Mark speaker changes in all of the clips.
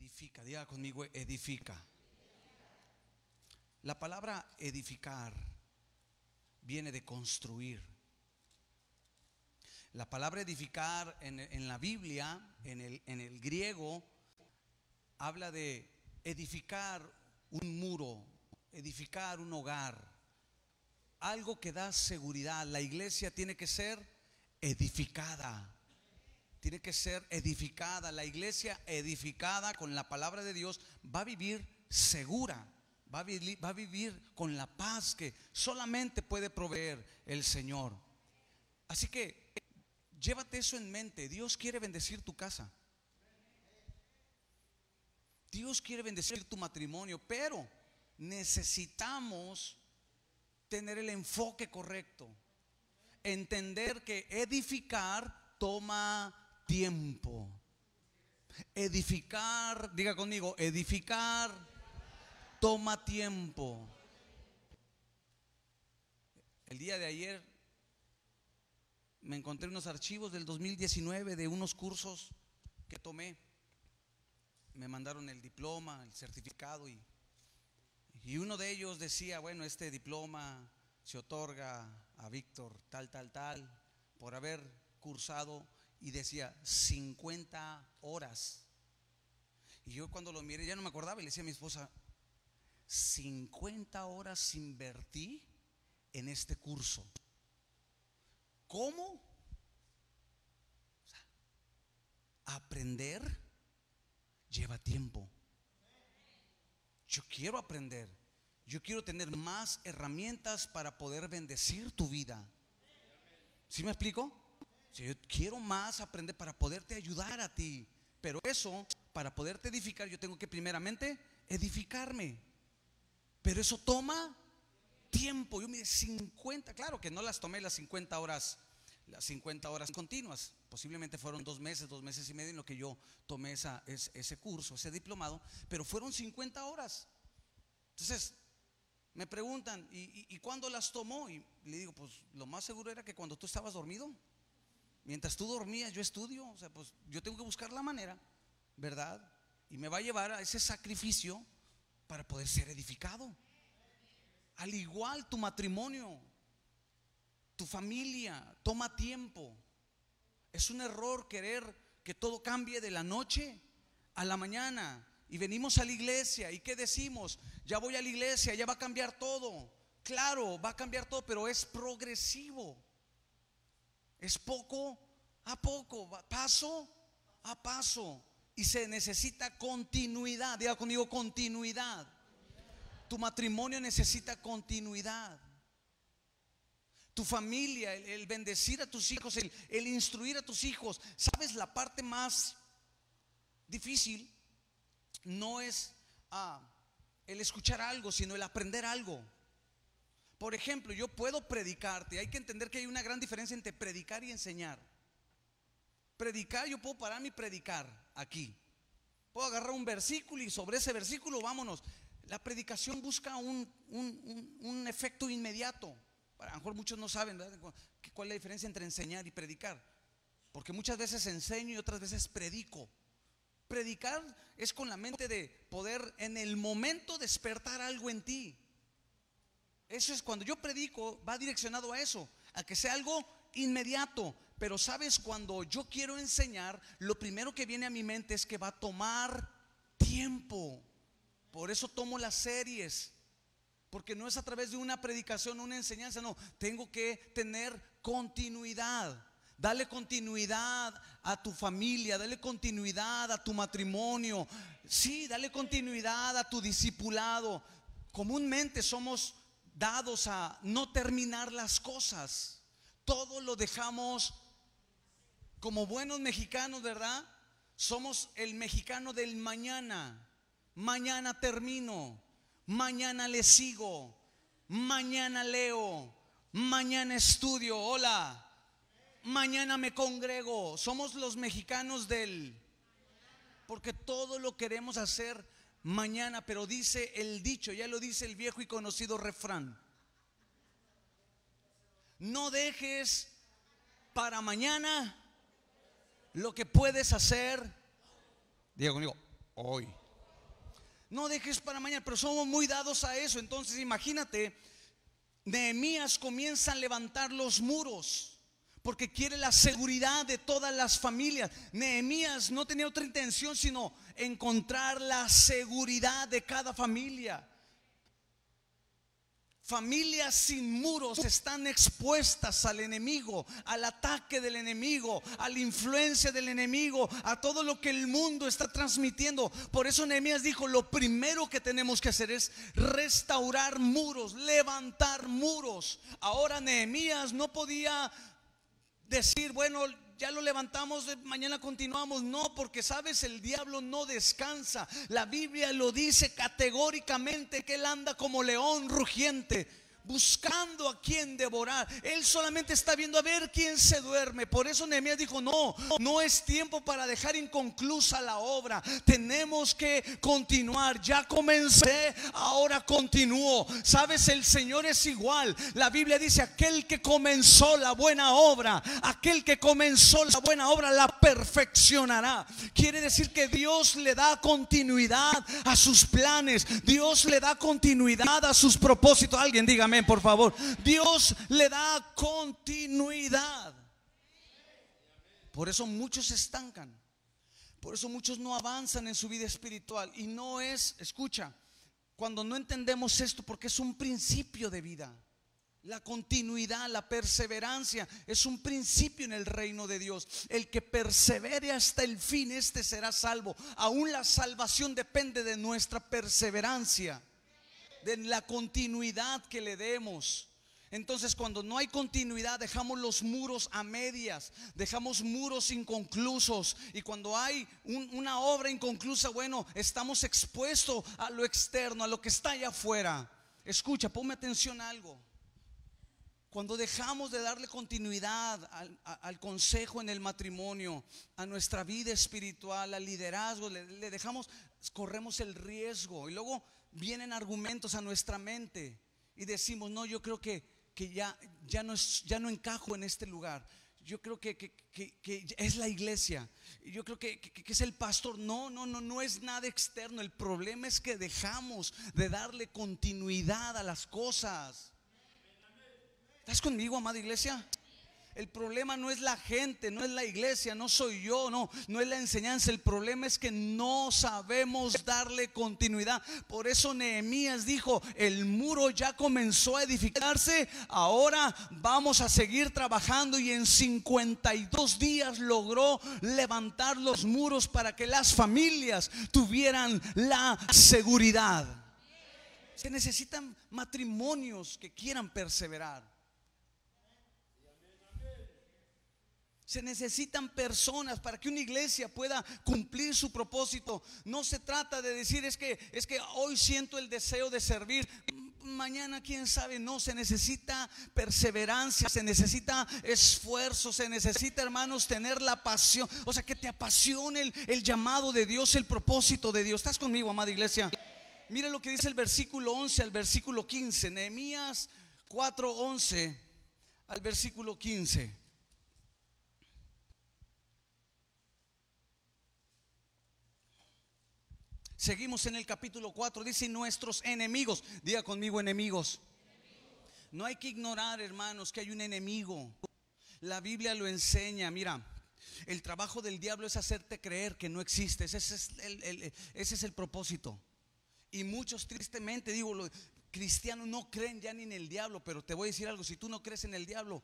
Speaker 1: edifica. Diga conmigo, edifica. La palabra edificar viene de construir. La palabra edificar en, en la Biblia, en el, en el griego, habla de edificar un muro, edificar un hogar, algo que da seguridad. La iglesia tiene que ser edificada. Tiene que ser edificada. La iglesia edificada con la palabra de Dios va a vivir segura. Va a vivir, con la paz que solamente puede proveer el Señor. Así que llévate eso en mente. Dios quiere bendecir tu casa. Dios quiere bendecir tu matrimonio, pero necesitamos tener el enfoque correcto. Entender que edificar toma tiempo. Edificar, diga conmigo, edificar toma tiempo. El día de ayer me encontré unos archivos del 2019 de unos cursos que tomé. Me mandaron el diploma, el certificado y, y uno de ellos decía, bueno, este diploma se otorga a Víctor tal, tal, tal, por haber cursado y decía 50 horas. Y yo cuando lo miré ya no me acordaba y le decía a mi esposa, 50 horas invertí en este curso. ¿Cómo? Aprender lleva tiempo. Yo quiero aprender. Yo quiero tener más herramientas para poder bendecir tu vida. ¿Sí me explico? Yo quiero más aprender para poderte ayudar a ti. Pero eso, para poderte edificar, yo tengo que primeramente edificarme. Pero eso toma tiempo. Yo me 50, claro que no las tomé las 50 horas, las 50 horas continuas. Posiblemente fueron dos meses, dos meses y medio en lo que yo tomé esa, ese curso, ese diplomado, pero fueron 50 horas. Entonces, me preguntan, ¿y, ¿y, cuándo las tomó? Y le digo, pues lo más seguro era que cuando tú estabas dormido, mientras tú dormías, yo estudio, o sea, pues yo tengo que buscar la manera, ¿verdad? Y me va a llevar a ese sacrificio para poder ser edificado. Al igual tu matrimonio, tu familia, toma tiempo. Es un error querer que todo cambie de la noche a la mañana. Y venimos a la iglesia y ¿qué decimos? Ya voy a la iglesia, ya va a cambiar todo. Claro, va a cambiar todo, pero es progresivo. Es poco a poco, paso a paso. Y se necesita continuidad. Diga conmigo continuidad. Tu matrimonio necesita continuidad. Tu familia, el, bendecir a tus hijos, el, instruir a tus hijos. ¿Sabes la parte más difícil? No es ah, el escuchar algo, sino el aprender algo. Por ejemplo, yo puedo predicarte. Hay que entender que hay una gran diferencia entre predicar y enseñar. Predicar, yo puedo parar mi predicar aquí. Puedo agarrar un versículo y sobre ese versículo vámonos. La predicación busca un, un, efecto inmediato. A lo mejor muchos no saben cuál es la diferencia entre enseñar y predicar. Porque muchas veces enseño y otras veces predico. Predicar es con la mente de poder en el momento despertar algo en ti. Eso es cuando yo predico, va direccionado a eso, a que sea algo inmediato. Pero sabes, cuando yo quiero enseñar, lo primero que viene a mi mente es que va a tomar tiempo. Por eso tomo las series. Porque no es a través de una predicación, una enseñanza, no. Tengo que tener continuidad. Dale continuidad a tu familia, dale continuidad a tu matrimonio. Sí, dale continuidad a tu discipulado. Comúnmente somos dados a no terminar las cosas. Todo lo dejamos como buenos mexicanos, ¿verdad? Somos el mexicano del mañana. Mañana termino. Mañana le sigo. Mañana leo. Mañana estudio. Hola. Mañana me congrego. Somos los mexicanos del... Porque todo lo queremos hacer mañana, pero dice el dicho, ya lo dice el viejo y conocido refrán. No dejes para mañana lo que puedes hacer, diga conmigo, hoy. No dejes para mañana, pero somos muy dados a eso. Entonces imagínate, Nehemías comienza a levantar los muros porque quiere la seguridad de todas las familias. Nehemías no tenía otra intención sino encontrar la seguridad de cada familia. Familias sin muros están expuestas al enemigo, al ataque del enemigo, a la influencia del enemigo, a todo lo que el mundo está transmitiendo. Por eso Nehemías dijo, lo primero que tenemos que hacer es restaurar muros, levantar muros. Ahora Nehemías no podía decir, bueno, ya lo levantamos, mañana continuamos. No, porque sabes, el diablo no descansa. La Biblia lo dice categóricamente que él anda como león rugiente buscando a quien devorar. Él solamente está viendo a ver quién se duerme. Por eso Nehemías dijo, no, no es tiempo para dejar inconclusa la obra. Tenemos que continuar. Ya comencé, ahora continúo. Sabes, el Señor es igual. La Biblia dice, aquel que comenzó la buena obra, aquel que comenzó la buena obra la perfeccionará. Quiere decir que Dios le da continuidad a sus planes. Dios le da continuidad a sus propósitos. Alguien dígame por favor. Dios le da continuidad. Por eso muchos se estancan. Por eso muchos no avanzan en su vida espiritual. Y no es, escucha, cuando no entendemos esto, porque es un principio de vida. La continuidad, la perseverancia es un principio en el reino de Dios. El que persevere hasta el fin, este será salvo. Aún la salvación depende de nuestra perseverancia de la continuidad que le demos. Entonces cuando no hay continuidad dejamos los muros a medias, dejamos muros inconclusos y cuando hay una obra inconclusa, bueno, estamos expuestos a lo externo, a lo que está allá afuera. Escucha, ponme atención a algo. Cuando dejamos de darle continuidad al, consejo en el matrimonio, a nuestra vida espiritual, al liderazgo, le, le dejamos, corremos el riesgo y luego vienen argumentos a nuestra mente y decimos, no, yo creo que, que ya, ya, no es, ya no encajo en este lugar. Yo creo que, que, que es la iglesia. Yo creo que, es el pastor. No, no, no, no es nada externo. El problema es que dejamos de darle continuidad a las cosas. ¿Estás conmigo, amada iglesia? El problema no es la gente, no es la iglesia, no soy yo, no, no es la enseñanza. El problema es que no sabemos darle continuidad. Por eso Nehemías dijo, el muro ya comenzó a edificarse, ahora vamos a seguir trabajando y en 52 días logró levantar los muros para que las familias tuvieran la seguridad. Se necesitan matrimonios que quieran perseverar. Se necesitan personas para que una iglesia pueda cumplir su propósito. No se trata de decir es que es que hoy siento el deseo de servir. Mañana quién sabe, no, se necesita perseverancia, se necesita esfuerzo, se necesita, hermanos, tener la pasión, o sea, que te apasione el, el llamado de Dios, el propósito de Dios. ¿Estás conmigo, amada iglesia? Mire lo que dice el versículo 11 al versículo 15, Nehemías 4, 11 al versículo 15. Seguimos en el capítulo 4, dice nuestros enemigos. Diga conmigo enemigos. No hay que ignorar, hermanos, que hay un enemigo. La Biblia lo enseña, mira. El trabajo del diablo es hacerte creer que no existe. Ese es el, ese es el propósito. Y muchos tristemente, digo, los cristianos no creen ya ni en el diablo, pero te voy a decir algo, si tú no crees en el diablo,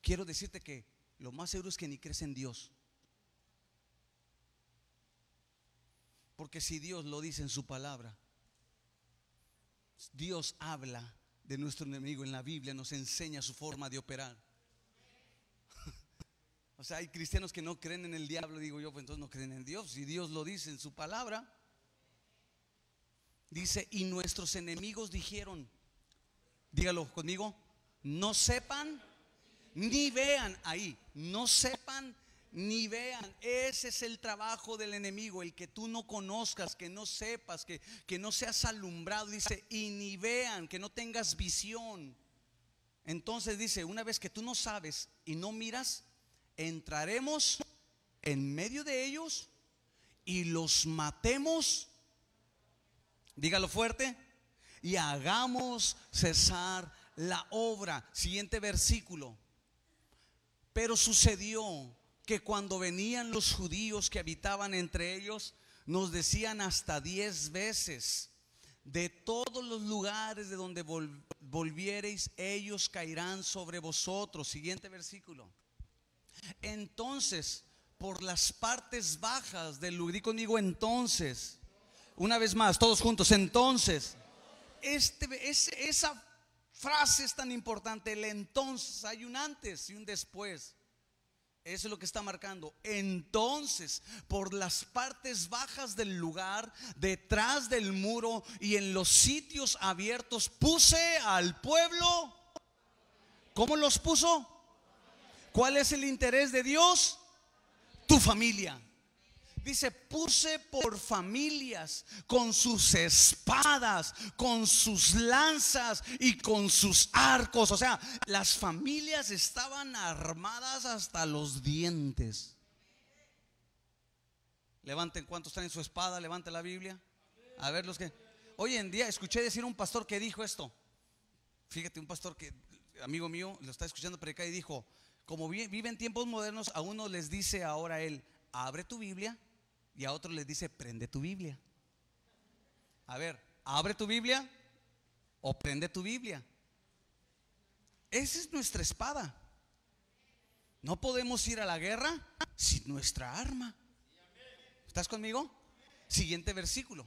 Speaker 1: quiero decirte que lo más seguro es que ni crees en Dios. Porque si Dios lo dice en su palabra, Dios habla de nuestro enemigo en la Biblia, nos enseña su forma de operar. o sea, hay cristianos que no creen en el diablo, digo yo, pues entonces no creen en Dios. Si Dios lo dice en su palabra, dice, y nuestros enemigos dijeron, dígalo conmigo, no sepan ni vean ahí, no sepan ni vean. Ese es el trabajo del enemigo, el que tú no conozcas, que no sepas, que, que no seas alumbrado. Dice, y ni vean, que no tengas visión. Entonces dice, una vez que tú no sabes y no miras, entraremos en medio de ellos y los matemos. Dígalo fuerte. Y hagamos cesar la obra. Siguiente versículo. Pero sucedió que cuando venían los judíos que habitaban entre ellos, nos decían hasta diez veces, de todos los lugares de donde volviereis, ellos caerán sobre vosotros. Siguiente versículo. Entonces, por las partes bajas del lugar, conmigo entonces, una vez más, todos juntos, entonces, este, esa frase es tan importante, el entonces, hay un antes y un después. Eso es lo que está marcando. Entonces, por las partes bajas del lugar, detrás del muro y en los sitios abiertos, puse al pueblo. ¿Cómo los puso? ¿Cuál es el interés de Dios? Tu familia. Dice, puse por familias con sus espadas, con sus lanzas y con sus arcos. O sea, las familias estaban armadas hasta los dientes. Levanten cuántos en su espada, levante la Biblia. A ver los que... Hoy en día escuché decir un pastor que dijo esto. Fíjate, un pastor que, amigo mío, lo está escuchando predicar y dijo, como vive en tiempos modernos, a uno les dice ahora él, abre tu Biblia y a otros les dice, prende tu Biblia. A ver, abre tu Biblia o prende tu Biblia. Esa es nuestra espada. No podemos ir a la guerra sin nuestra arma. ¿Estás conmigo? Siguiente versículo.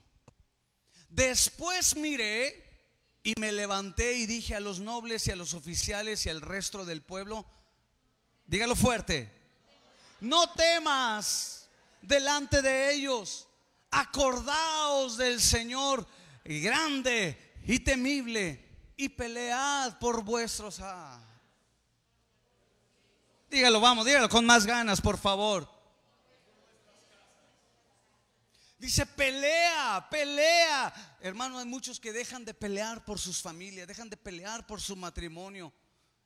Speaker 1: Después miré y me levanté y dije a los nobles y a los oficiales y al resto del pueblo, dígalo fuerte, no temas delante de ellos. Acordaos del Señor grande y temible y pelead por vuestros. Dígalo, vamos, dígalo con más ganas, por favor. Dice, pelea, pelea. Hermano, hay muchos que dejan de pelear por sus familias, dejan de pelear por su matrimonio.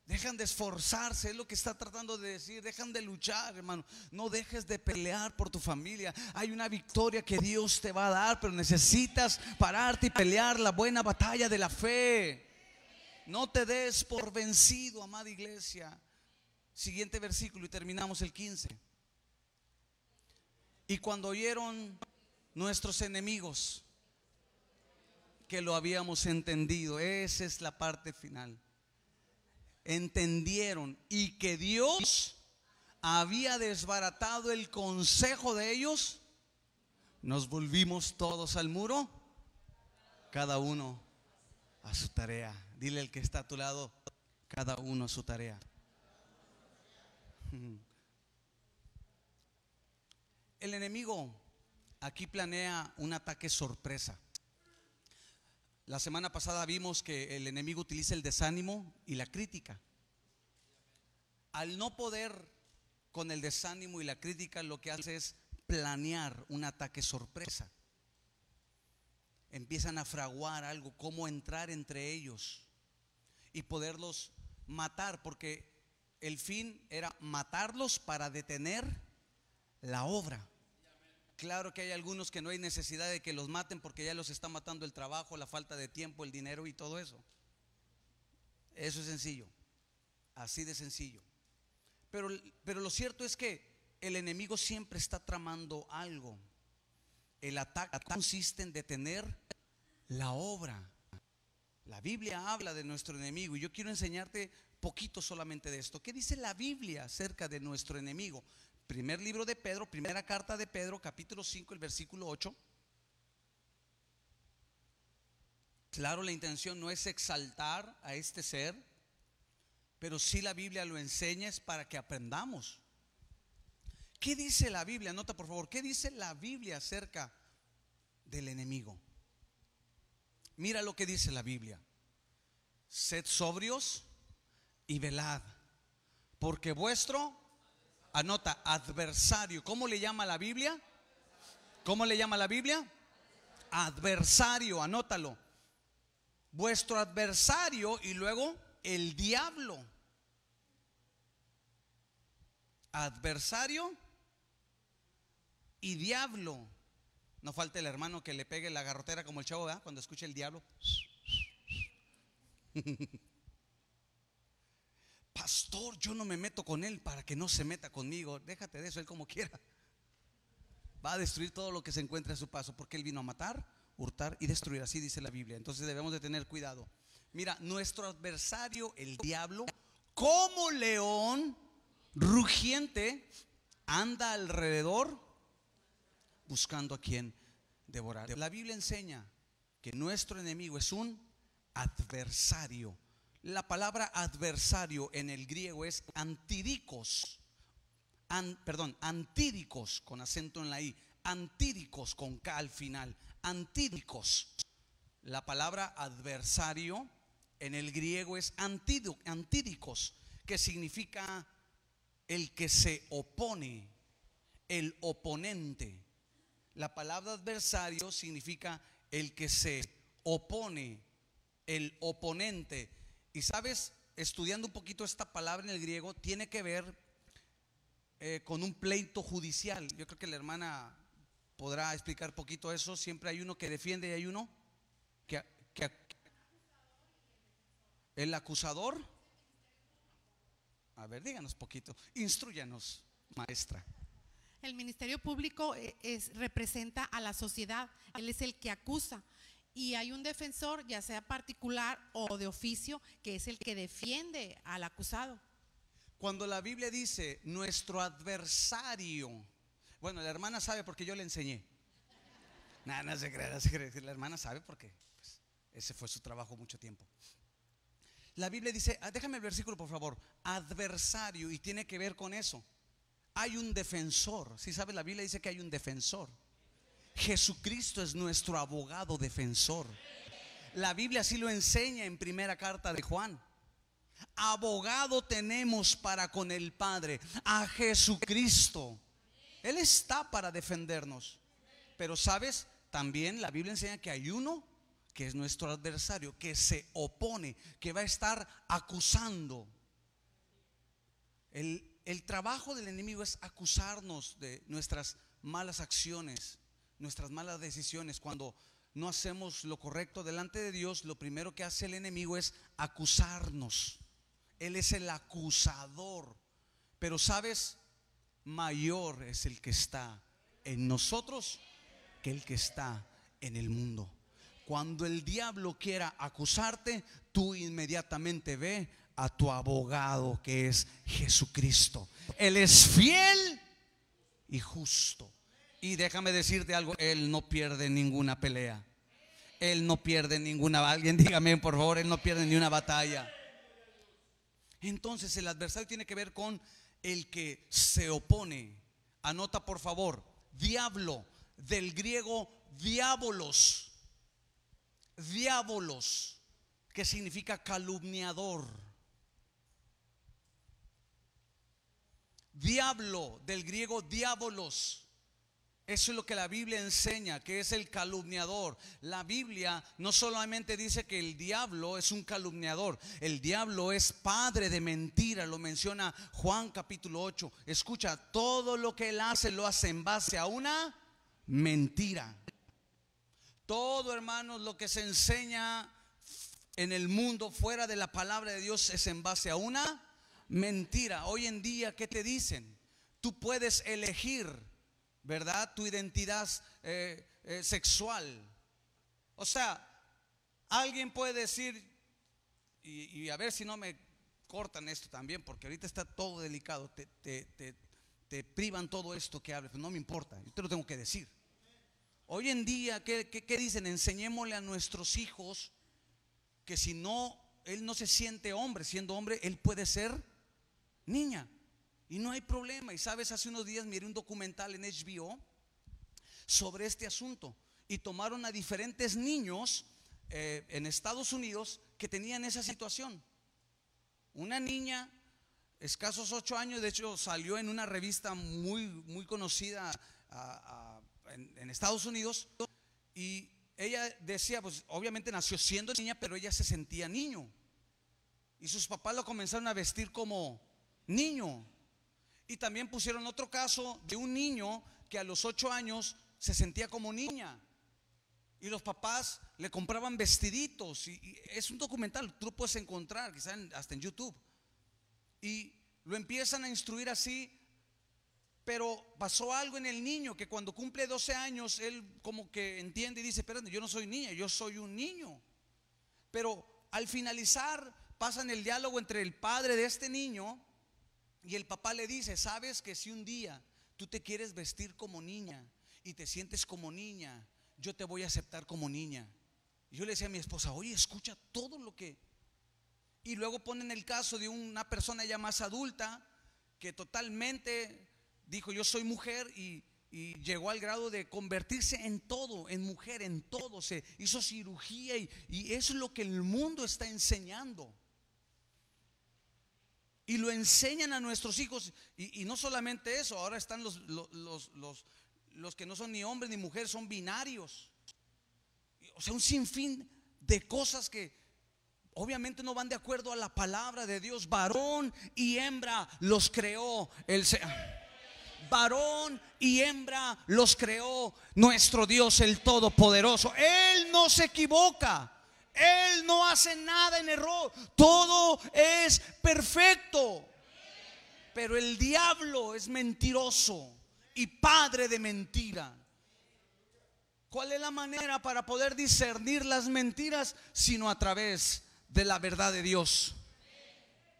Speaker 1: Dejan de esforzarse, es lo que está tratando de decir. Dejan de luchar, hermano. No dejes de pelear por tu familia. Hay una victoria que Dios te va a dar, pero necesitas pararte y pelear la buena batalla de la fe. No te des por vencido, amada iglesia. Siguiente versículo y terminamos el 15. Y cuando oyeron nuestros enemigos que lo habíamos entendido, esa es la parte final entendieron y que Dios había desbaratado el consejo de ellos, nos volvimos todos al muro, cada uno a su tarea. Dile al que está a tu lado, cada uno a su tarea. El enemigo aquí planea un ataque sorpresa. La semana pasada vimos que el enemigo utiliza el desánimo y la crítica. Al no poder con el desánimo y la crítica, lo que hace es planear un ataque sorpresa. Empiezan a fraguar algo, cómo entrar entre ellos y poderlos matar, porque el fin era matarlos para detener la obra. Claro que hay algunos que no hay necesidad de que los maten porque ya los está matando el trabajo, la falta de tiempo, el dinero y todo eso. Eso es sencillo, así de sencillo. Pero, pero lo cierto es que el enemigo siempre está tramando algo. El ataque consiste en detener la obra. La Biblia habla de nuestro enemigo y yo quiero enseñarte poquito solamente de esto. ¿Qué dice la Biblia acerca de nuestro enemigo? Primer libro de Pedro, primera carta de Pedro, capítulo 5, el versículo 8. Claro, la intención no es exaltar a este ser, pero si la Biblia lo enseña es para que aprendamos. ¿Qué dice la Biblia? Nota por favor, ¿qué dice la Biblia acerca del enemigo? Mira lo que dice la Biblia. Sed sobrios y velad, porque vuestro Anota, adversario. ¿Cómo le llama la Biblia? ¿Cómo le llama la Biblia? Adversario, anótalo. Vuestro adversario y luego el diablo. Adversario y diablo. No falta el hermano que le pegue la garrotera como el chavo, ¿verdad? Cuando escucha el diablo. Pastor, yo no me meto con él para que no se meta conmigo. Déjate de eso, él como quiera. Va a destruir todo lo que se encuentre a su paso, porque él vino a matar, hurtar y destruir. Así dice la Biblia. Entonces debemos de tener cuidado. Mira, nuestro adversario, el diablo, como león rugiente, anda alrededor buscando a quien devorar. La Biblia enseña que nuestro enemigo es un adversario. La palabra adversario en el griego es antidicos. perdón, antídicos con acento en la I. Antídicos con K al final. Antídicos. La palabra adversario en el griego es antídicos, que significa el que se opone, el oponente. La palabra adversario significa el que se opone, el oponente. Y sabes, estudiando un poquito esta palabra en el griego, tiene que ver eh, con un pleito judicial. Yo creo que la hermana podrá explicar poquito eso. Siempre hay uno que defiende y hay uno que, que el acusador. A ver, díganos poquito. Instruyanos, maestra.
Speaker 2: El Ministerio Público eh, es, representa a la sociedad, él es el que acusa. Y hay un defensor, ya sea particular o de oficio, que es el que defiende al acusado.
Speaker 1: Cuando la Biblia dice nuestro adversario, bueno, la hermana sabe porque yo le enseñé. Nada, no se crea, no se cree. La hermana sabe porque pues, ese fue su trabajo mucho tiempo. La Biblia dice, ah, déjame el versículo por favor, adversario, y tiene que ver con eso hay un defensor. Si sabes, la Biblia dice que hay un defensor. Jesucristo es nuestro abogado defensor. La Biblia así lo enseña en primera carta de Juan. Abogado tenemos para con el Padre, a Jesucristo. Él está para defendernos. Pero sabes, también la Biblia enseña que hay uno que es nuestro adversario, que se opone, que va a estar acusando. El, el trabajo del enemigo es acusarnos de nuestras malas acciones, nuestras malas decisiones. Cuando no hacemos lo correcto delante de Dios, lo primero que hace el enemigo es acusarnos. Él es el acusador. Pero sabes, mayor es el que está en nosotros que el que está en el mundo. Cuando el diablo quiera acusarte, tú inmediatamente ve a tu abogado que es Jesucristo. Él es fiel y justo. Y déjame decirte algo, Él no pierde ninguna pelea. Él no pierde ninguna, alguien dígame por favor, Él no pierde ni una batalla. Entonces el adversario tiene que ver con el que se opone. Anota por favor, diablo, del griego diabolos. Diabolos, que significa calumniador Diablo, del griego diabolos. Eso es lo que la Biblia enseña, que es el calumniador. La Biblia no solamente dice que el diablo es un calumniador, el diablo es padre de mentira, lo menciona Juan capítulo 8. Escucha, todo lo que él hace lo hace en base a una mentira. Todo, hermanos, lo que se enseña en el mundo fuera de la palabra de Dios es en base a una mentira. Hoy en día, ¿qué te dicen? Tú puedes elegir, ¿verdad? Tu identidad eh, eh, sexual. O sea, alguien puede decir, y, a ver si no me cortan esto también, porque ahorita está todo delicado, te, privan todo esto que hables, no me importa, yo te lo tengo que decir. Hoy en día, ¿qué, qué dicen? Enseñémosle a nuestros hijos que si no, él no se siente hombre, siendo hombre, él puede ser niña. Y no hay problema. Y sabes, hace unos días miré un documental en HBO sobre este asunto. Y tomaron a diferentes niños eh, en Estados Unidos que tenían esa situación. Una niña, escasos ocho años, de hecho salió en una revista muy, muy conocida en, en Estados Unidos. Y ella decía, pues obviamente nació siendo niña, pero ella se sentía niño. Y sus papás lo comenzaron a vestir como, niño. Y también pusieron otro caso de un niño que a los ocho años se sentía como niña. Y los papás le compraban vestiditos. Y, es un documental, tú lo puedes encontrar, quizás hasta en YouTube. Y lo empiezan a instruir así. Pero pasó algo en el niño que cuando cumple 12 años, él como que entiende y dice, espérate, yo no soy niña, yo soy un niño. Pero al finalizar, pasan el diálogo entre el padre de este niño y el papá le dice, sabes que si un día tú te quieres vestir como niña y te sientes como niña, yo te voy a aceptar como niña. Y yo le decía a mi esposa, oye, escucha todo lo que... Y luego ponen el caso de una persona ya más adulta que totalmente dijo, yo soy mujer y, llegó al grado de convertirse en todo, en mujer, en todo. Se hizo cirugía y, eso es lo que el mundo está enseñando. Y lo enseñan a nuestros hijos. Y, no solamente eso, ahora están los, los, los, los que no son ni hombres ni mujeres, son binarios. O sea, un sinfín de cosas que obviamente no van de acuerdo a la palabra de Dios. Varón y hembra los creó el Varón y hembra los creó nuestro Dios el Todopoderoso. Él no se equivoca. Él no hace nada en error. Todo es perfecto. Pero el diablo es mentiroso y padre de mentira. ¿Cuál es la manera para poder discernir las mentiras sino a través de la verdad de Dios?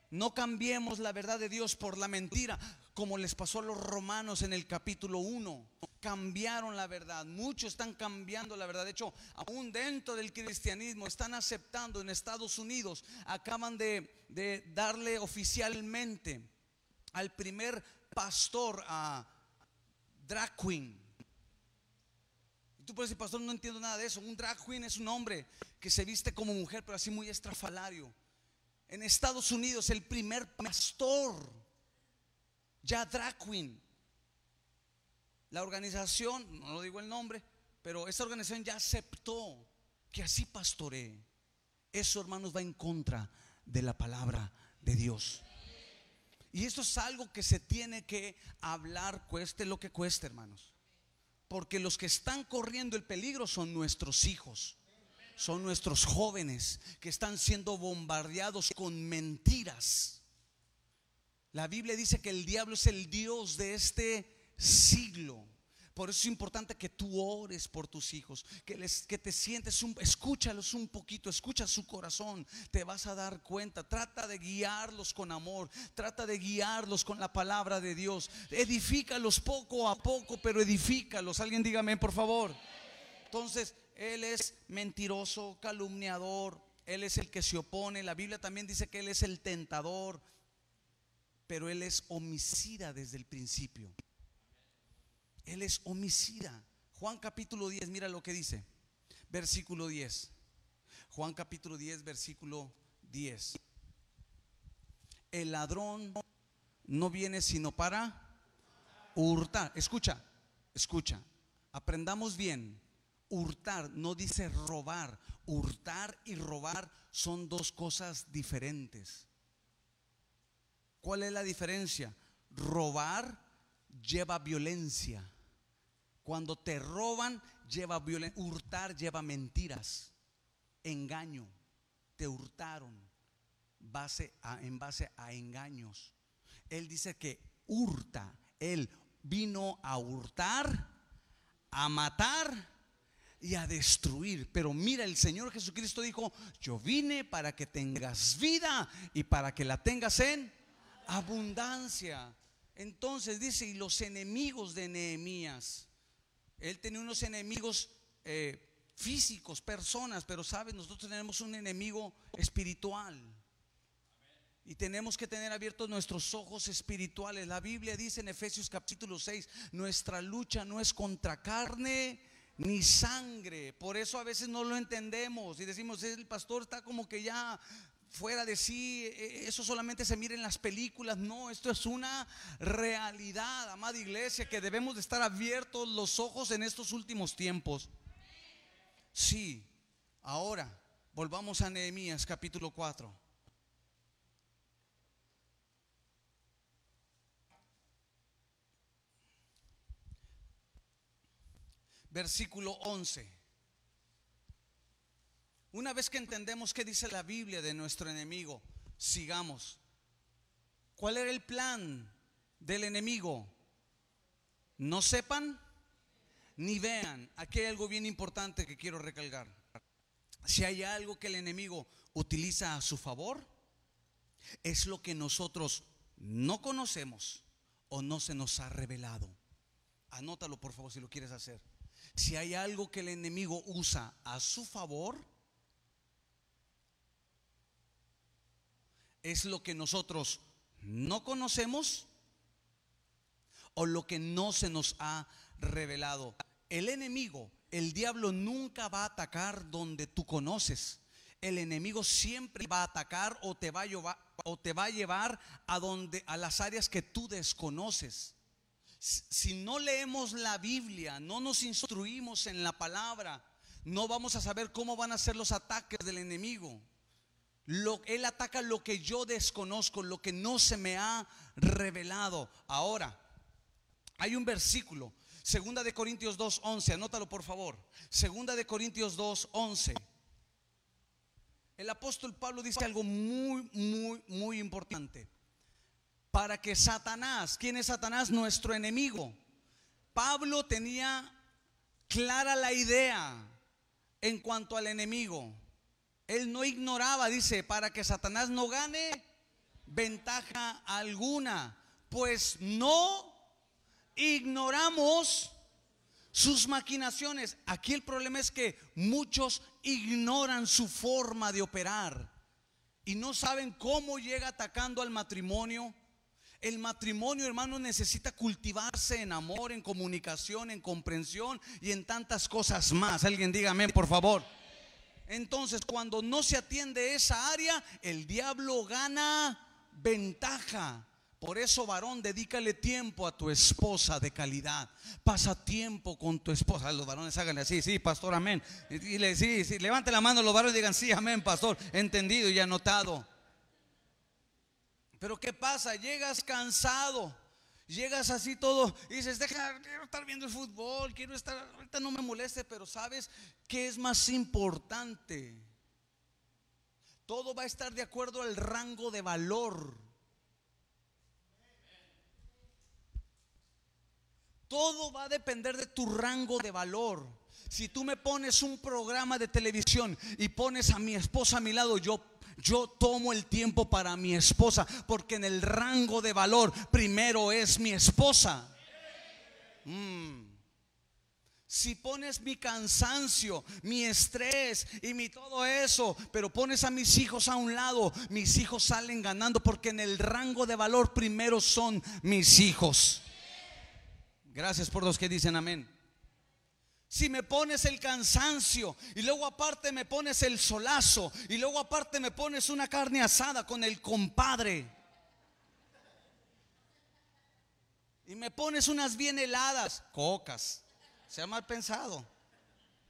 Speaker 1: No cambiemos la verdad de Dios por la mentira, como les pasó a los romanos en el capítulo 1. Cambiaron la verdad. Muchos están cambiando la verdad. De hecho, aún dentro del cristianismo están aceptando en Estados Unidos, acaban de, de darle oficialmente al primer pastor a drag queen. tú puedes decir, pastor, no entiendo nada de eso. Un drag queen es un hombre que se viste como mujer, pero así muy estrafalario. En Estados Unidos, el primer pastor, ya drag queen. La organización, no lo digo el nombre, pero esa organización ya aceptó que así pastoree. Eso, hermanos, va en contra de la palabra de Dios. Y esto es algo que se tiene que hablar, cueste lo que cueste, hermanos. Porque los que están corriendo el peligro son nuestros hijos, son nuestros jóvenes que están siendo bombardeados con mentiras. La Biblia dice que el diablo es el Dios de este siglo. Por eso es importante que tú ores por tus hijos, que, les, que te sientes, un, escúchalos un poquito, escucha su corazón, te vas a dar cuenta. Trata de guiarlos con amor, trata de guiarlos con la palabra de Dios. Edifícalos poco a poco, pero edifícalos. Alguien dígame, por favor. Entonces, Él es mentiroso, calumniador, Él es el que se opone. La Biblia también dice que Él es el tentador, pero Él es homicida desde el principio. Él es homicida. Juan capítulo 10, mira lo que dice. Versículo 10. Juan capítulo 10, versículo 10. El ladrón no viene sino para hurtar. Escucha, escucha. Aprendamos bien. Hurtar no dice robar. Hurtar y robar son dos cosas diferentes. ¿Cuál es la diferencia? Robar lleva violencia. Cuando te roban, lleva violencia. Hurtar lleva mentiras, engaño. Te hurtaron base en base a engaños. Él dice que hurta. Él vino a hurtar, a matar y a destruir. Pero mira, el Señor Jesucristo dijo, yo vine para que tengas vida y para que la tengas en abundancia. Entonces dice, y los enemigos de Nehemías él tenía unos enemigos eh, físicos, personas, pero sabes, nosotros tenemos un enemigo espiritual. Y tenemos que tener abiertos nuestros ojos espirituales. La Biblia dice en Efesios capítulo 6, nuestra lucha no es contra carne ni sangre. Por eso a veces no lo entendemos y decimos, el pastor está como que ya fuera de sí, e, e, eso solamente se mira en las películas, no, esto es una realidad, amada iglesia, que debemos de estar abiertos los ojos en estos últimos tiempos. Sí, ahora volvamos a Nehemías capítulo 4. versículo 11. Una vez que entendemos qué dice la Biblia de nuestro enemigo, sigamos. ¿Cuál era el plan del enemigo? No sepan ni vean. Aquí hay algo bien importante que quiero recalcar. Si hay algo que el enemigo utiliza a su favor, es lo que nosotros no conocemos o no se nos ha revelado. Anótalo por favor si lo quieres hacer. Si hay algo que el enemigo usa a su favor, es lo que nosotros no conocemos o lo que no se nos ha revelado. El enemigo, el diablo nunca va a atacar donde tú conoces. El enemigo siempre va a atacar o te va a llevar, o te va a, llevar a donde a las áreas que tú desconoces. Si no leemos la Biblia, no nos instruimos en la palabra, no vamos a saber cómo van a ser los ataques del enemigo. Lo, él ataca lo que yo desconozco, lo que no se me ha revelado. Ahora, hay un versículo, Segunda de Corintios 2:11, anótalo por favor. Segunda de Corintios 2:11. El apóstol Pablo dice algo muy muy muy importante. Para que Satanás, ¿quién es Satanás? Nuestro enemigo. Pablo tenía clara la idea en cuanto al enemigo. Él no ignoraba, dice, para que Satanás no gane ventaja alguna, pues no ignoramos sus maquinaciones. Aquí el problema es que muchos ignoran su forma de operar y no saben cómo llega atacando al matrimonio. El matrimonio, hermano, necesita cultivarse en amor, en comunicación, en comprensión y en tantas cosas más. Alguien dígame, por favor. Entonces, cuando no se atiende esa área, el diablo gana ventaja. Por eso, varón, dedícale tiempo a tu esposa de calidad. Pasa tiempo con tu esposa. Los varones háganle así, sí, pastor, amén. Y le sí, sí, levante la mano los varones digan, sí, amén, pastor. Entendido y anotado. Pero ¿qué pasa? Llegas cansado. Llegas así todo y dices, deja, quiero estar viendo el fútbol, quiero estar, ahorita no me moleste, pero ¿sabes qué es más importante? Todo va a estar de acuerdo al rango de valor Todo va a depender de tu rango de valor. Si tú me pones un programa de televisión y pones a mi esposa a mi lado, yo yo tomo el tiempo para mi esposa, porque en el rango de valor primero es mi esposa. Mm. Si pones mi cansancio, mi estrés y mi todo eso, pero pones a mis hijos a un lado, mis hijos salen ganando porque en el rango de valor primero son mis hijos. Gracias por los que dicen amén. Si me pones el cansancio y luego aparte me pones el solazo y luego aparte me pones una carne asada con el compadre y me pones unas bien heladas, cocas, sea mal pensado.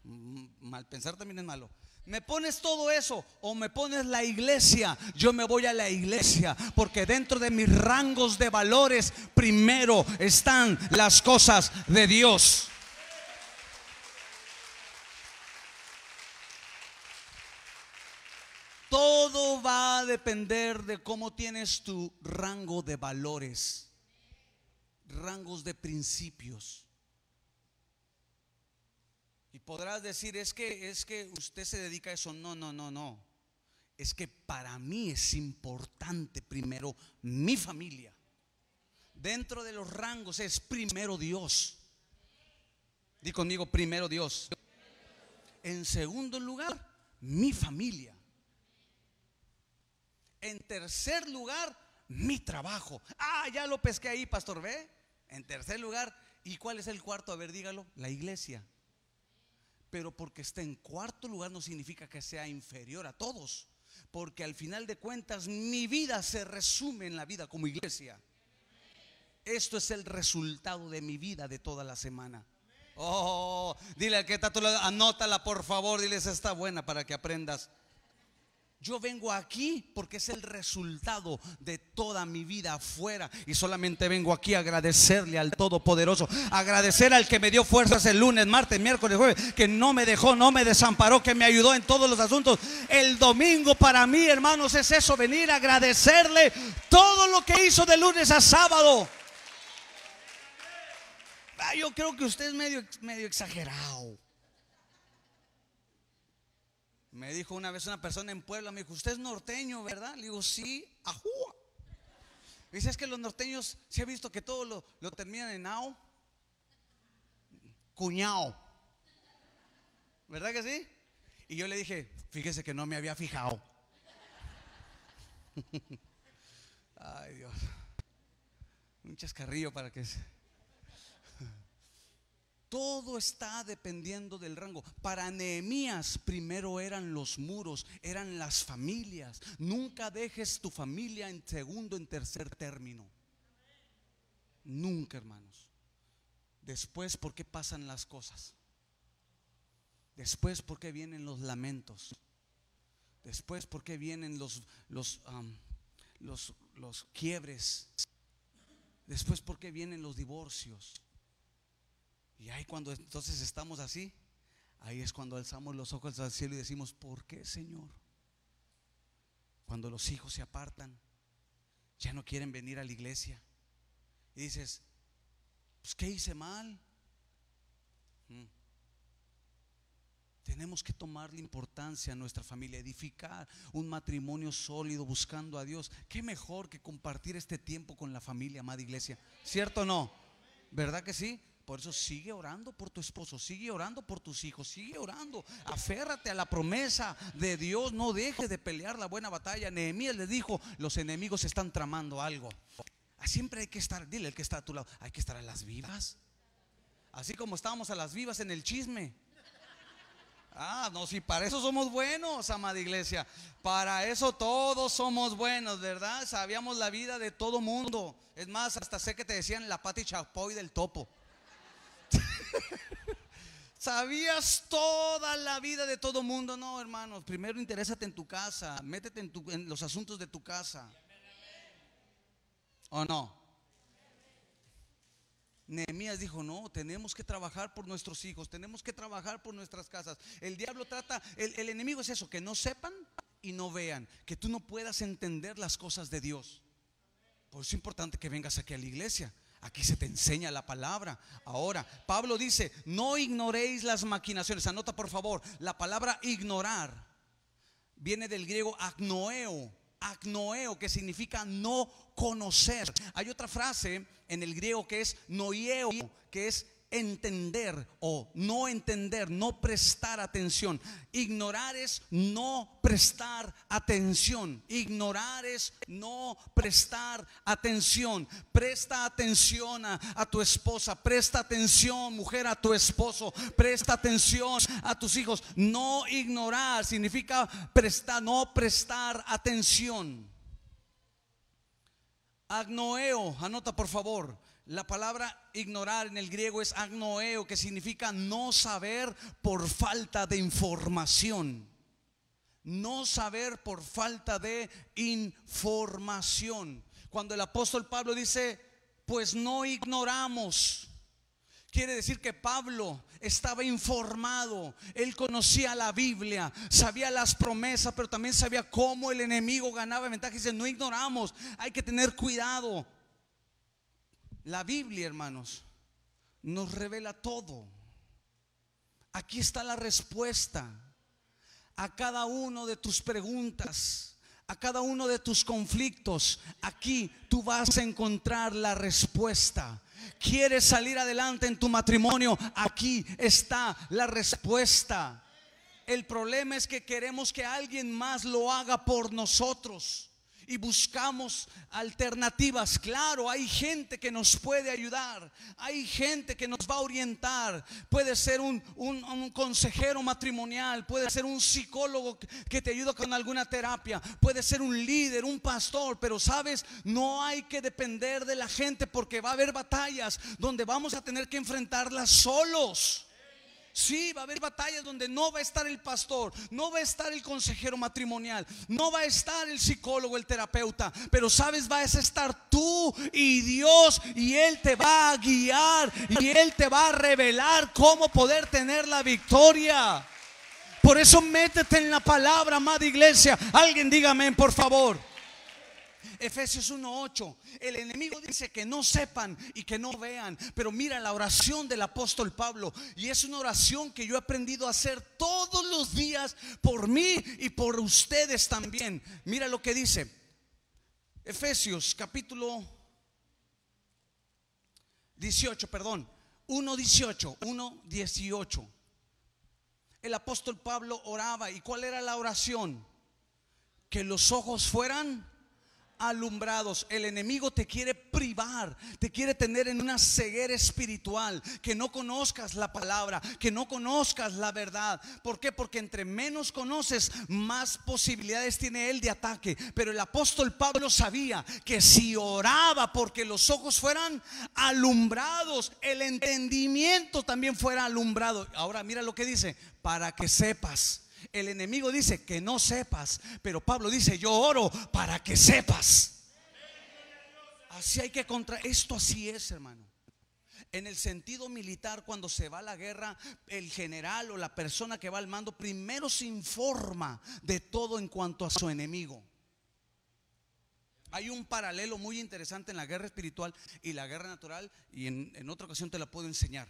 Speaker 1: Mm, mal pensar también es malo me pones todo eso o me pones la iglesia, yo me voy a la iglesia porque dentro de mis rangos de valores primero están las cosas de Dios. Todo va a depender de cómo tienes tu rango de valores, rangos de principios. Y podrás decir, es que, es que usted se dedica a eso. No, no, no, no. Es que para mí es importante primero mi familia. Dentro de los rangos es primero Dios. Di conmigo, primero Dios. En segundo lugar, mi familia. En tercer lugar, mi trabajo. Ah, ya lo pesqué ahí, pastor, ¿ve? En tercer lugar, ¿y cuál es el cuarto? A ver, dígalo, la iglesia pero porque está en cuarto lugar no significa que sea inferior a todos. Porque al final de cuentas mi vida se resume en la vida como iglesia. Esto es el resultado de mi vida de toda la semana. Oh, dile al que está anótala por favor, diles está buena para que aprendas. Yo vengo aquí porque es el resultado de toda mi vida afuera. Y solamente vengo aquí a agradecerle al Todopoderoso. Agradecer al que me dio fuerzas el lunes, martes, miércoles, jueves. Que no me dejó, no me desamparó, que me ayudó en todos los asuntos. El domingo para mí, hermanos, es eso, venir a agradecerle todo lo que hizo de lunes a sábado. Ah, yo creo que usted es medio, medio exagerado. Me dijo una vez una persona en Puebla, me dijo, usted es norteño, ¿verdad? Le digo, sí, ajúa. Dice, es que los norteños, se ha visto que todo lo, lo terminan en ao. Cuñao. ¿Verdad que sí? Y yo le dije, fíjese que no me había fijado. Ay Dios. Un chascarrillo para que. Todo está dependiendo del rango. Para Nehemías primero eran los muros, eran las familias. Nunca dejes tu familia en segundo, en tercer término. Nunca, hermanos. Después, ¿por qué pasan las cosas? Después, ¿por qué vienen los lamentos? Después, ¿por qué vienen los, los, los, los quiebres? Después, ¿por qué vienen los divorcios? Y ahí cuando entonces estamos así, ahí es cuando alzamos los ojos al cielo y decimos, ¿por qué, Señor? Cuando los hijos se apartan, ya no quieren venir a la iglesia. Y dices, pues ¿qué hice mal? Mm. Tenemos que tomarle importancia a nuestra familia, edificar un matrimonio sólido buscando a Dios. ¿Qué mejor que compartir este tiempo con la familia, amada iglesia? ¿Cierto o no? ¿Verdad que sí? Por eso sigue orando por tu esposo, sigue orando por tus hijos, sigue orando. Aférrate a la promesa de Dios, no dejes de pelear la buena batalla. Nehemías le dijo, los enemigos están tramando algo. Ah, siempre hay que estar, dile el que está a tu lado, hay que estar a las vivas. Así como estábamos a las vivas en el chisme. Ah, no, si para eso somos buenos, amada iglesia. Para eso todos somos buenos, ¿verdad? Sabíamos la vida de todo mundo. Es más, hasta sé que te decían la pati chapoy del topo. ¿Sabías toda la vida de todo mundo? No, hermanos. Primero interésate en tu casa. Métete en, en los asuntos de tu casa. ¿O no? Nehemías dijo, no, tenemos que trabajar por nuestros hijos, tenemos que trabajar por nuestras casas. El diablo trata, el, el enemigo es eso, que no sepan y no vean, que tú no puedas entender las cosas de Dios. Por eso es importante que vengas aquí a la iglesia. Aquí se te enseña la palabra. Ahora, Pablo dice, no ignoréis las maquinaciones. Anota por favor, la palabra ignorar viene del griego agnoeo. Agnoeo, que significa no conocer. Hay otra frase en el griego que es noieo, que es entender o no entender, no prestar atención. Ignorar es no prestar atención. Ignorar es no prestar atención. Presta atención a, tu esposa, presta atención mujer a tu esposo, presta atención a tus hijos. No ignorar significa prestar, no prestar atención. Agnoeo, anota por favor la palabra ignorar en el griego es agnoeo, que significa no saber por falta de información. No saber por falta de información. Cuando el apóstol Pablo dice, pues no ignoramos, quiere decir que Pablo estaba informado, él conocía la Biblia, sabía las promesas, pero también sabía cómo el enemigo ganaba ventaja. Dice, no ignoramos, hay que tener cuidado. La Biblia, hermanos, nos revela todo. Aquí está la respuesta a cada uno de tus preguntas, a cada uno de tus conflictos. Aquí tú vas a encontrar la respuesta. ¿Quieres salir adelante en tu matrimonio? Aquí está la respuesta. El problema es que queremos que alguien más lo haga por nosotros y buscamos alternativas. Claro, hay gente que nos puede ayudar, hay gente que nos va a orientar. Puede ser un, consejero matrimonial, puede ser un psicólogo que te ayuda con alguna terapia, puede ser un líder, un pastor, pero sabes, no hay que depender de la gente porque va a haber batallas donde vamos a tener que enfrentarlas solos Sí, va a haber batallas donde no va a estar el pastor, no va a estar el consejero matrimonial, no va a estar el psicólogo, el terapeuta, pero sabes, vas a estar tú y Dios y Él te va a guiar y Él te va a revelar cómo poder tener la victoria. Por eso métete en la palabra, amada iglesia. Alguien dígame, por favor. Efesios 1:8. El enemigo dice que no sepan y que no vean. Pero mira la oración del apóstol Pablo. Y es una oración que yo he aprendido a hacer todos los días por mí y por ustedes también. Mira lo que dice. Efesios capítulo 18, perdón. 1.18, 1.18. El apóstol Pablo oraba. ¿Y cuál era la oración? Que los ojos fueran alumbrados. El enemigo te quiere privar, te quiere tener en una ceguera espiritual, que no conozcas la palabra, que no conozcas la verdad. ¿Por qué? Porque entre menos conoces, más posibilidades tiene él de ataque. Pero el apóstol Pablo sabía que si oraba porque los ojos fueran alumbrados, el entendimiento también fuera alumbrado. Ahora mira lo que dice, para que sepas el enemigo dice que no sepas, pero Pablo dice, yo oro para que sepas. Así hay que contra esto así es, hermano. En el sentido militar, cuando se va a la guerra, el general o la persona que va al mando primero se informa de todo en cuanto a su enemigo. Hay un paralelo muy interesante en la guerra espiritual y la guerra natural, y en, en otra ocasión te la puedo enseñar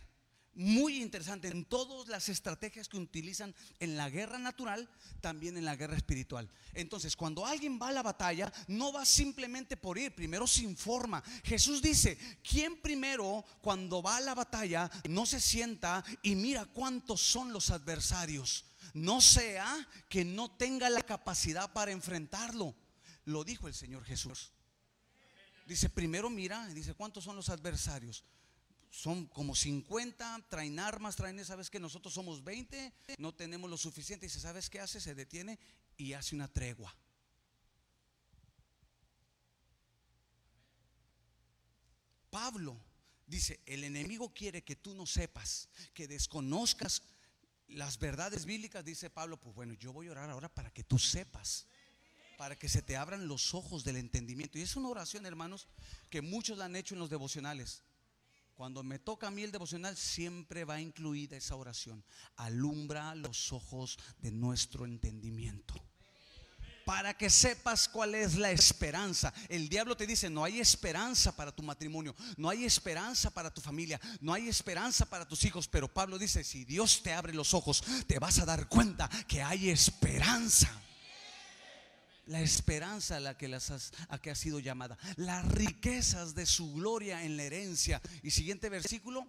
Speaker 1: muy interesante en todas las estrategias que utilizan en la guerra natural, también en la guerra espiritual. Entonces, cuando alguien va a la batalla, no va simplemente por ir, primero se informa. Jesús dice, ¿quién primero cuando va a la batalla no se sienta y mira cuántos son los adversarios? No sea que no tenga la capacidad para enfrentarlo. Lo dijo el Señor Jesús. Dice, primero mira, dice, ¿cuántos son los adversarios? Son como 50, traen armas, traen, sabes que nosotros somos 20, no tenemos lo suficiente. Y dice, ¿sabes qué hace? Se detiene y hace una tregua. Pablo dice, el enemigo quiere que tú no sepas, que desconozcas las verdades bíblicas, dice Pablo, pues bueno, yo voy a orar ahora para que tú sepas, para que se te abran los ojos del entendimiento. Y es una oración, hermanos, que muchos la han hecho en los devocionales. Cuando me toca a mí el devocional, siempre va incluida esa oración. Alumbra los ojos de nuestro entendimiento. Para que sepas cuál es la esperanza. El diablo te dice, no hay esperanza para tu matrimonio, no hay esperanza para tu familia, no hay esperanza para tus hijos. Pero Pablo dice, si Dios te abre los ojos, te vas a dar cuenta que hay esperanza la esperanza a la que, las a que ha sido llamada, las riquezas de su gloria en la herencia. Y siguiente versículo,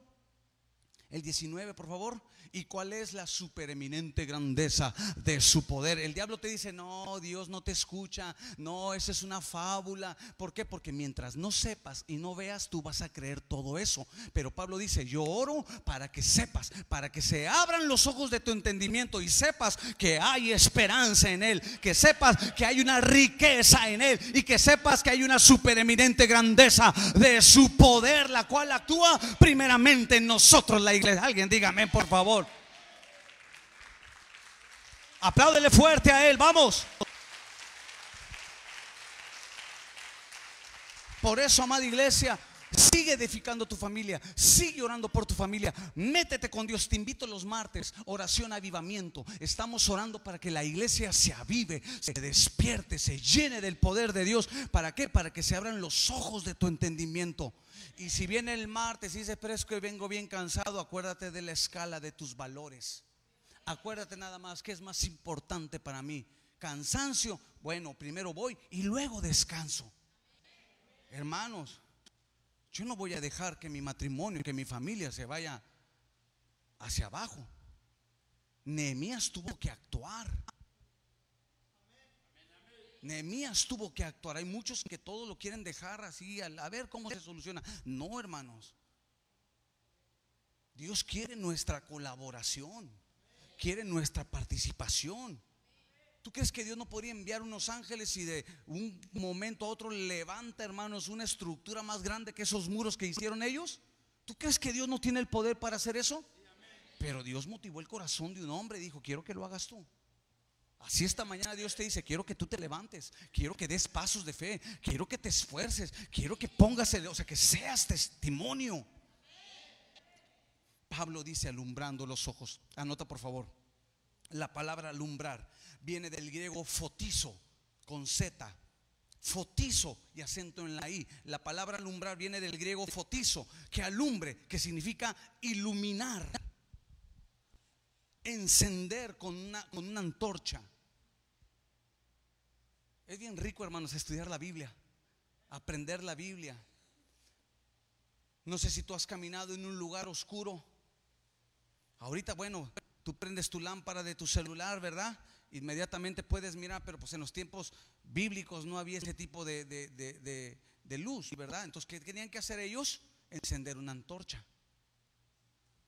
Speaker 1: el 19, por favor. ¿Y cuál es la supereminente grandeza de su poder? El diablo te dice, no, Dios no te escucha, no, esa es una fábula. ¿Por qué? Porque mientras no sepas y no veas, tú vas a creer todo eso. Pero Pablo dice, yo oro para que sepas, para que se abran los ojos de tu entendimiento y sepas que hay esperanza en Él, que sepas que hay una riqueza en Él y que sepas que hay una supereminente grandeza de su poder, la cual actúa primeramente en nosotros, la iglesia. Alguien dígame, por favor. Apláudele fuerte a Él, vamos. Por eso, amada iglesia, sigue edificando tu familia, sigue orando por tu familia, métete con Dios. Te invito los martes, oración avivamiento. Estamos orando para que la iglesia se avive, se despierte, se llene del poder de Dios. ¿Para qué? Para que se abran los ojos de tu entendimiento. Y si viene el martes y dices, pero es que vengo bien cansado, acuérdate de la escala de tus valores. Acuérdate nada más que es más importante para mí. Cansancio, bueno, primero voy y luego descanso. Hermanos, yo no voy a dejar que mi matrimonio, que mi familia se vaya hacia abajo. Nehemías tuvo que actuar. Nehemías tuvo que actuar. Hay muchos que todo lo quieren dejar así, a ver cómo se soluciona. No, hermanos. Dios quiere nuestra colaboración quiere nuestra participación. ¿Tú crees que Dios no podría enviar unos ángeles y de un momento a otro levanta, hermanos, una estructura más grande que esos muros que hicieron ellos? ¿Tú crees que Dios no tiene el poder para hacer eso? Pero Dios motivó el corazón de un hombre y dijo, quiero que lo hagas tú. Así esta mañana Dios te dice, quiero que tú te levantes, quiero que des pasos de fe, quiero que te esfuerces, quiero que pongas, el, o sea, que seas testimonio. Pablo dice alumbrando los ojos. Anota por favor. La palabra alumbrar viene del griego fotizo con Z. Fotizo y acento en la I. La palabra alumbrar viene del griego fotizo, que alumbre, que significa iluminar, encender con una, con una antorcha. Es bien rico, hermanos, estudiar la Biblia, aprender la Biblia. No sé si tú has caminado en un lugar oscuro. Ahorita, bueno, tú prendes tu lámpara de tu celular, ¿verdad? Inmediatamente puedes mirar, pero pues en los tiempos bíblicos no había ese tipo de, luz, ¿verdad? Entonces, ¿qué tenían que hacer ellos? Encender una antorcha.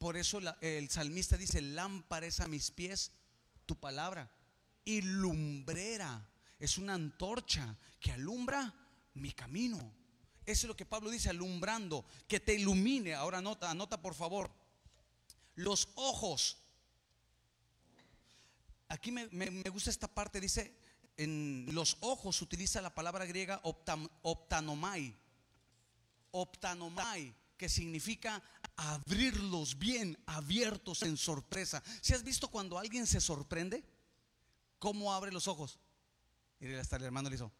Speaker 1: Por eso el salmista dice, lámpara es a mis pies tu palabra. Y lumbrera es una antorcha que alumbra mi camino. Eso es lo que Pablo dice, alumbrando, que te ilumine. Ahora anota, anota por favor. Los ojos. Aquí me, gusta esta parte, dice, en los ojos utiliza la palabra griega optanomai. Optanomai, que significa abrirlos bien, abiertos en sorpresa. ¿Si has visto cuando alguien se sorprende? ¿Cómo abre los ojos? Y hasta el hermano le hizo.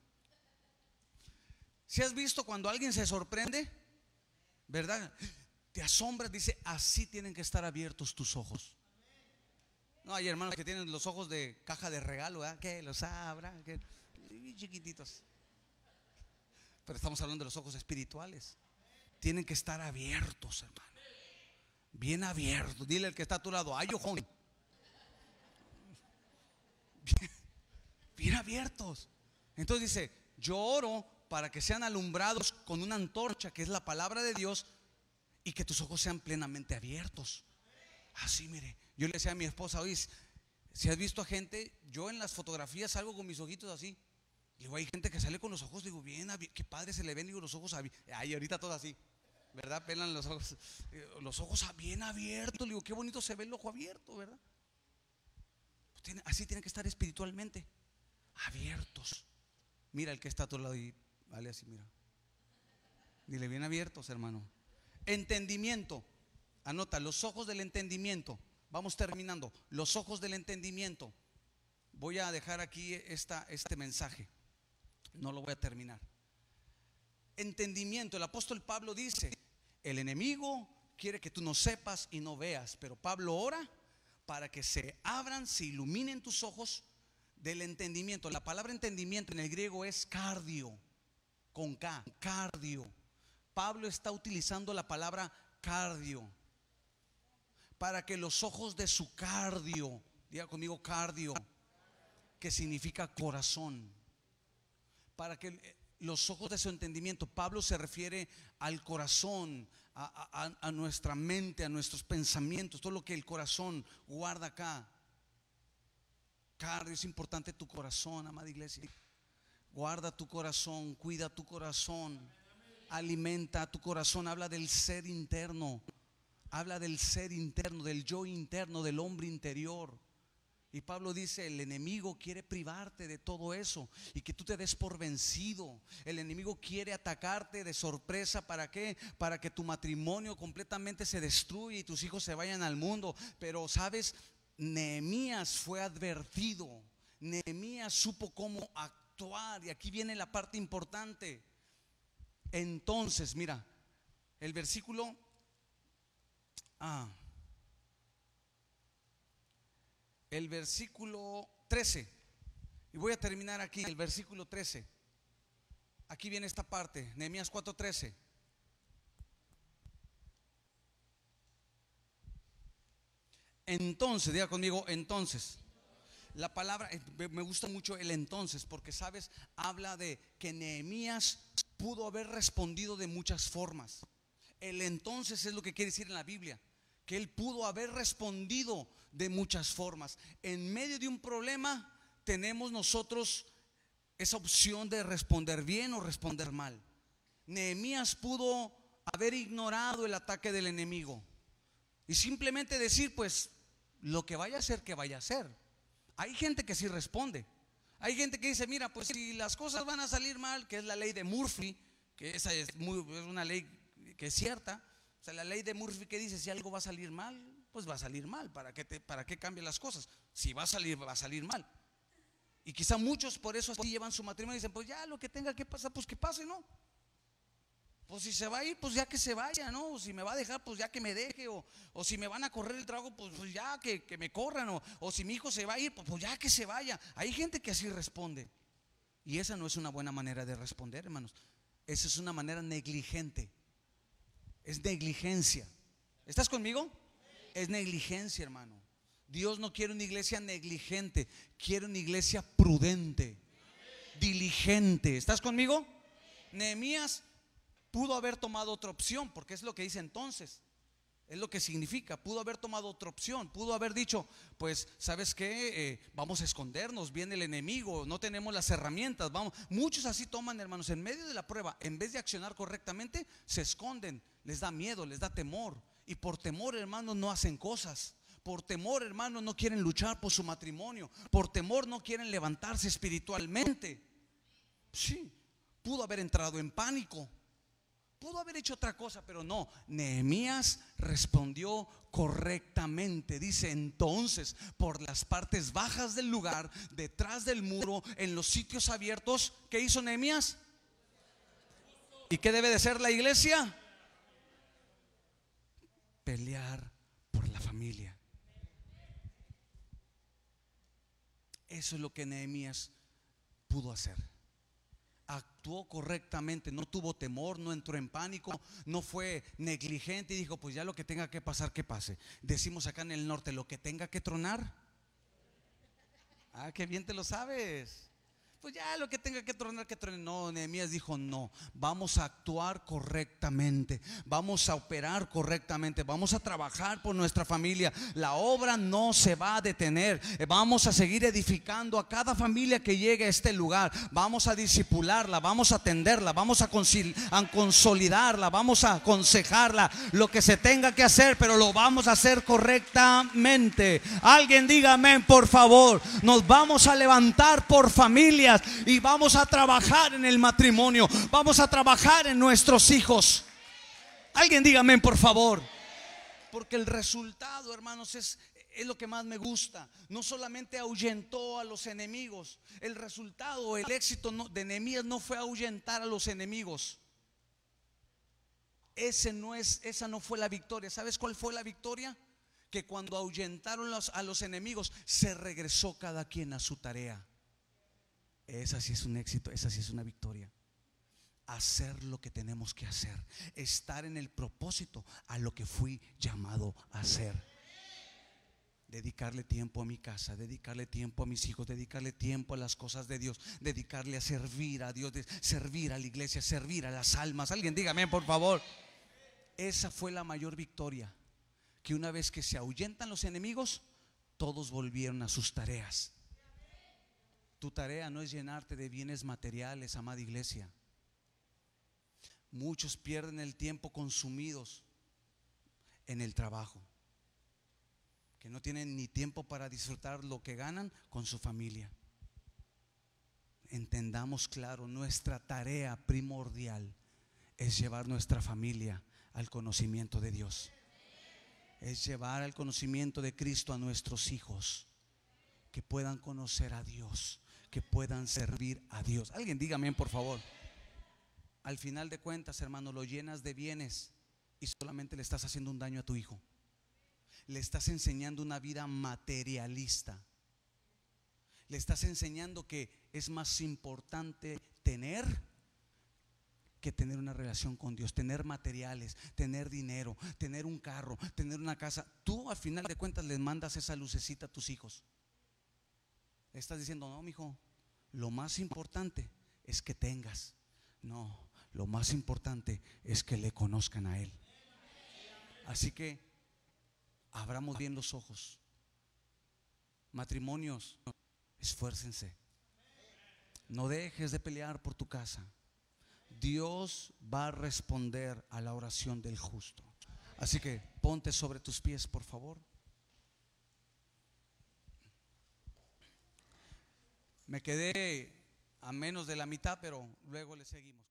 Speaker 1: Si has visto cuando alguien se sorprende? ¿Verdad? Te asombras, dice, así tienen que estar abiertos tus ojos. No, hay hermanos que tienen los ojos de caja de regalo, ¿verdad? Que los abran, que chiquititos. Pero estamos hablando de los ojos espirituales. Tienen que estar abiertos, hermano. Bien abiertos. Dile al que está a tu lado, ay, ojón. Bien, bien abiertos. Entonces dice, yo oro para que sean alumbrados con una antorcha, que es la palabra de Dios, y que tus ojos sean plenamente abiertos. Así, mire, yo le decía a mi esposa, hoy si has visto a gente, yo en las fotografías salgo con mis ojitos así. Digo, hay gente que sale con los ojos, digo, bien, qué padre se le ven, digo, los ojos abiertos. Ay, ahorita todo así, ¿verdad? Pelan los ojos, eh, los ojos bien abiertos. Digo, qué bonito se ve el ojo abierto, ¿verdad? Pues así tienen que estar espiritualmente, abiertos. Mira el que está a tu lado y, vale, así, mira. Dile, bien abiertos, hermano. Entendimiento. Anota, los ojos del entendimiento. Vamos terminando. Los ojos del entendimiento. Voy a dejar aquí esta, este mensaje. No lo voy a terminar. Entendimiento. El apóstol Pablo dice, el enemigo quiere que tú no sepas y no veas, pero Pablo ora para que se abran, se iluminen tus ojos del entendimiento. La palabra entendimiento en el griego es cardio, con K, cardio. Pablo está utilizando la palabra cardio para que los ojos de su cardio, diga conmigo cardio, que significa corazón, para que los ojos de su entendimiento, Pablo se refiere al corazón, a, nuestra mente, a nuestros pensamientos, todo lo que el corazón guarda acá. Cardio, es importante tu corazón, amada iglesia. Guarda tu corazón, cuida tu corazón alimenta tu corazón, habla del ser interno, habla del ser interno, del yo interno, del hombre interior. Y Pablo dice, el enemigo quiere privarte de todo eso y que tú te des por vencido. El enemigo quiere atacarte de sorpresa. ¿Para qué? Para que tu matrimonio completamente se destruya y tus hijos se vayan al mundo. Pero, ¿sabes? Nehemías fue advertido. Nehemías supo cómo actuar. Y aquí viene la parte importante. Entonces, mira, el versículo... Ah, el versículo 13. Y voy a terminar aquí, el versículo 13. Aquí viene esta parte, Nehemías 4:13. Entonces, diga conmigo, entonces. La palabra, eh, me gusta mucho el entonces, porque sabes, habla de que Nehemías pudo haber respondido de muchas formas. El entonces es lo que quiere decir en la Biblia, que él pudo haber respondido de muchas formas. En medio de un problema tenemos nosotros esa opción de responder bien o responder mal. Nehemías pudo haber ignorado el ataque del enemigo. Y simplemente decir, pues, lo que vaya a ser, que vaya a ser. Hay gente que sí responde. Hay gente que dice, mira, pues si las cosas van a salir mal, que es la ley de Murphy, que esa es, muy, es una ley que es cierta. O sea, la ley de Murphy que dice, si algo va a salir mal, pues va a salir mal. ¿Para qué, te, para qué cambien las cosas? Si va a salir, va a salir mal. Y quizá muchos por eso así llevan su matrimonio y dicen, pues ya lo que tenga que pasar, pues que pase, ¿no? Pues si se va a ir, pues ya que se vaya, ¿no? O si me va a dejar, pues ya que me deje. O, o si me van a correr el trabajo, pues, pues ya que, que, me corran. O, o si mi hijo se va a ir, pues, pues ya que se vaya. Hay gente que así responde. Y esa no es una buena manera de responder, hermanos. Esa es una manera negligente. Es negligencia. ¿Estás conmigo? Es negligencia, hermano. Dios no quiere una iglesia negligente, quiere una iglesia prudente, diligente. ¿Estás conmigo? Nehemías pudo haber tomado otra opción, porque es lo que dice entonces. Es lo que significa, pudo haber tomado otra opción, pudo haber dicho, pues, ¿sabes qué? Eh, vamos a escondernos, viene el enemigo, no tenemos las herramientas, vamos. Muchos así toman, hermanos, en medio de la prueba, en vez de accionar correctamente, se esconden, les da miedo, les da temor. Y por temor, hermanos, no hacen cosas. Por temor, hermanos, no quieren luchar por su matrimonio. Por temor no quieren levantarse espiritualmente. Sí, pudo haber entrado en pánico Pudo haber hecho otra cosa, pero no. Nehemías respondió correctamente. Dice entonces, por las partes bajas del lugar, detrás del muro, en los sitios abiertos, ¿qué hizo Nehemías? ¿Y qué debe de ser la iglesia? Pelear por la familia. Eso es lo que Nehemías pudo hacer actuó correctamente, no tuvo temor, no entró en pánico, no fue negligente y dijo, pues ya lo que tenga que pasar, que pase. Decimos acá en el norte, lo que tenga que tronar. Ah, qué bien te lo sabes pues ya lo que tenga que tronar, que tronar. No, Nehemías dijo, no, vamos a actuar correctamente, vamos a operar correctamente, vamos a trabajar por nuestra familia. La obra no se va a detener, vamos a seguir edificando a cada familia que llegue a este lugar, vamos a disipularla, vamos a atenderla, vamos a, a consolidarla, vamos a aconsejarla, lo que se tenga que hacer, pero lo vamos a hacer correctamente. Alguien dígame, por favor, nos vamos a levantar por familia y vamos a trabajar en el matrimonio, vamos a trabajar en nuestros hijos. Alguien dígame, por favor. Porque el resultado, hermanos, es, es lo que más me gusta. No solamente ahuyentó a los enemigos. El resultado, el éxito de Nehemías no fue ahuyentar a los enemigos. Ese no es, esa no fue la victoria. ¿Sabes cuál fue la victoria? Que cuando ahuyentaron a los enemigos, se regresó cada quien a su tarea. Esa sí es un éxito, esa sí es una victoria. Hacer lo que tenemos que hacer. Estar en el propósito a lo que fui llamado a hacer. Dedicarle tiempo a mi casa, dedicarle tiempo a mis hijos, dedicarle tiempo a las cosas de Dios, dedicarle a servir a Dios, servir a la iglesia, servir a las almas. Alguien dígame, por favor. Esa fue la mayor victoria. Que una vez que se ahuyentan los enemigos, todos volvieron a sus tareas. Tu tarea no es llenarte de bienes materiales, amada iglesia. Muchos pierden el tiempo consumidos en el trabajo, que no tienen ni tiempo para disfrutar lo que ganan con su familia. Entendamos claro, nuestra tarea primordial es llevar nuestra familia al conocimiento de Dios. Es llevar al conocimiento de Cristo a nuestros hijos, que puedan conocer a Dios, que puedan servir a Dios. Alguien dígame, por favor. Al final de cuentas, hermano, lo llenas de bienes y solamente le estás haciendo un daño a tu hijo. Le estás enseñando una vida materialista. Le estás enseñando que es más importante tener que tener una relación con Dios, tener materiales, tener dinero, tener un carro, tener una casa. Tú al final de cuentas les mandas esa lucecita a tus hijos. Estás diciendo, no, mijo, lo más importante es que tengas. No, lo más importante es que le conozcan a Él. Así que abramos bien los ojos. Matrimonios, esfuércense. No dejes de pelear por tu casa. Dios va a responder a la oración del justo. Así que ponte sobre tus pies, por favor. Me quedé a menos de la mitad, pero luego le seguimos.